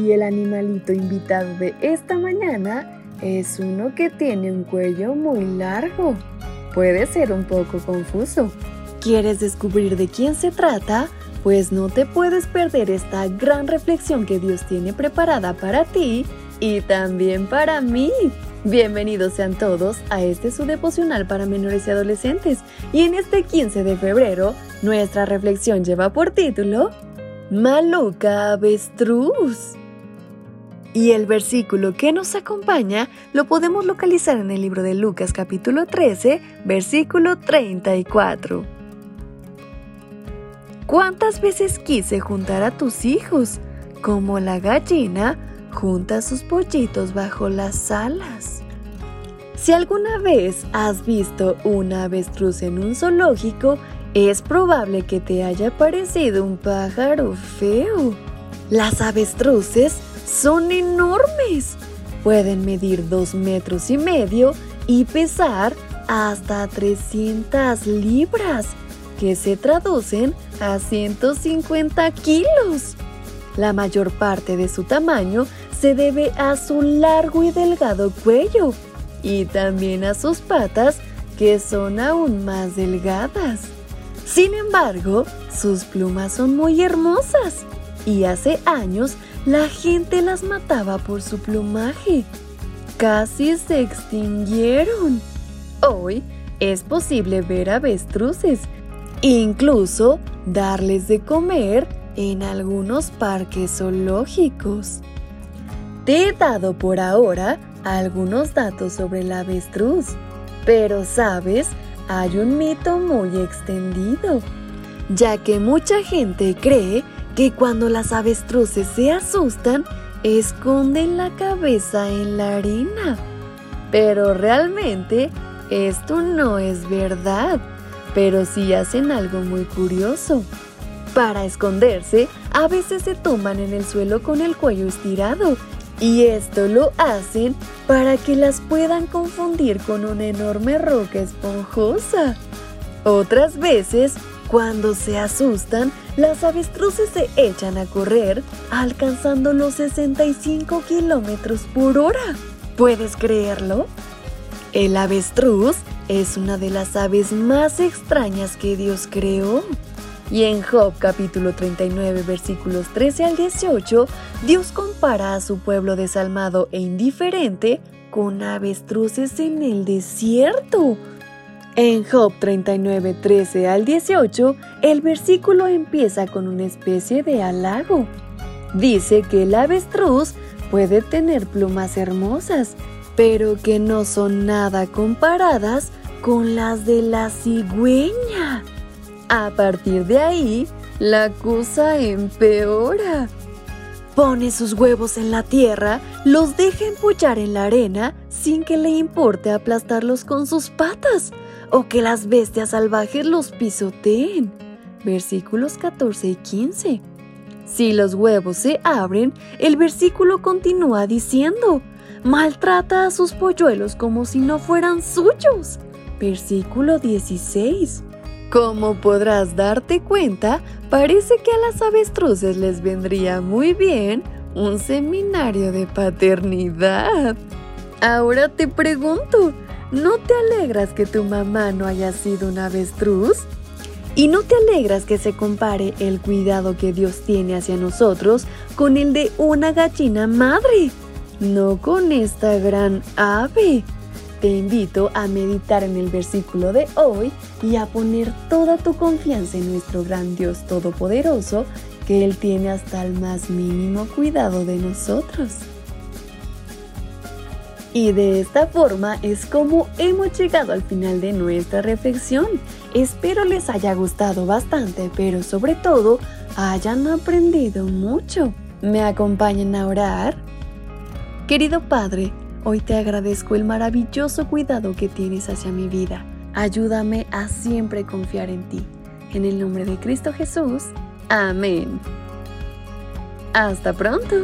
Y el animalito invitado de esta mañana es uno que tiene un cuello muy largo. Puede ser un poco confuso. ¿Quieres descubrir de quién se trata? Pues no te puedes perder esta gran reflexión que Dios tiene preparada para ti y también para mí. Bienvenidos sean todos a este su devocional para menores y adolescentes. Y en este 15 de febrero, nuestra reflexión lleva por título Maluca Avestruz. Y el versículo que nos acompaña lo podemos localizar en el libro de Lucas capítulo 13, versículo 34. ¿Cuántas veces quise juntar a tus hijos? Como la gallina junta sus pollitos bajo las alas. Si alguna vez has visto una avestruz en un zoológico, es probable que te haya parecido un pájaro feo. Las avestruces son enormes. Pueden medir dos metros y medio y pesar hasta 300 libras, que se traducen a 150 kilos. La mayor parte de su tamaño se debe a su largo y delgado cuello y también a sus patas que son aún más delgadas. Sin embargo, sus plumas son muy hermosas y hace años la gente las mataba por su plumaje. Casi se extinguieron. Hoy es posible ver avestruces, incluso darles de comer en algunos parques zoológicos. Te he dado por ahora algunos datos sobre la avestruz, pero sabes, hay un mito muy extendido, ya que mucha gente cree que cuando las avestruces se asustan, esconden la cabeza en la arena. Pero realmente esto no es verdad, pero sí hacen algo muy curioso. Para esconderse, a veces se toman en el suelo con el cuello estirado y esto lo hacen para que las puedan confundir con una enorme roca esponjosa. Otras veces, cuando se asustan, las avestruces se echan a correr, alcanzando los 65 kilómetros por hora. ¿Puedes creerlo? El avestruz es una de las aves más extrañas que Dios creó. Y en Job capítulo 39 versículos 13 al 18, Dios compara a su pueblo desalmado e indiferente con avestruces en el desierto. En Job 39, 13 al 18, el versículo empieza con una especie de halago. Dice que el avestruz puede tener plumas hermosas, pero que no son nada comparadas con las de la cigüeña. A partir de ahí, la cosa empeora. Pone sus huevos en la tierra, los deja empollar en la arena sin que le importe aplastarlos con sus patas o que las bestias salvajes los pisoteen. Versículos 14 y 15. Si los huevos se abren, el versículo continúa diciendo, maltrata a sus polluelos como si no fueran suyos. Versículo 16. Como podrás darte cuenta, parece que a las avestruces les vendría muy bien un seminario de paternidad. Ahora te pregunto, ¿no te alegras que tu mamá no haya sido una avestruz? ¿Y no te alegras que se compare el cuidado que Dios tiene hacia nosotros con el de una gallina madre? No con esta gran ave. Te invito a meditar en el versículo de hoy y a poner toda tu confianza en nuestro gran Dios Todopoderoso, que Él tiene hasta el más mínimo cuidado de nosotros. Y de esta forma es como hemos llegado al final de nuestra reflexión. Espero les haya gustado bastante, pero sobre todo hayan aprendido mucho. ¿Me acompañan a orar? Querido Padre, hoy te agradezco el maravilloso cuidado que tienes hacia mi vida. Ayúdame a siempre confiar en ti. En el nombre de Cristo Jesús. Amén. Hasta pronto.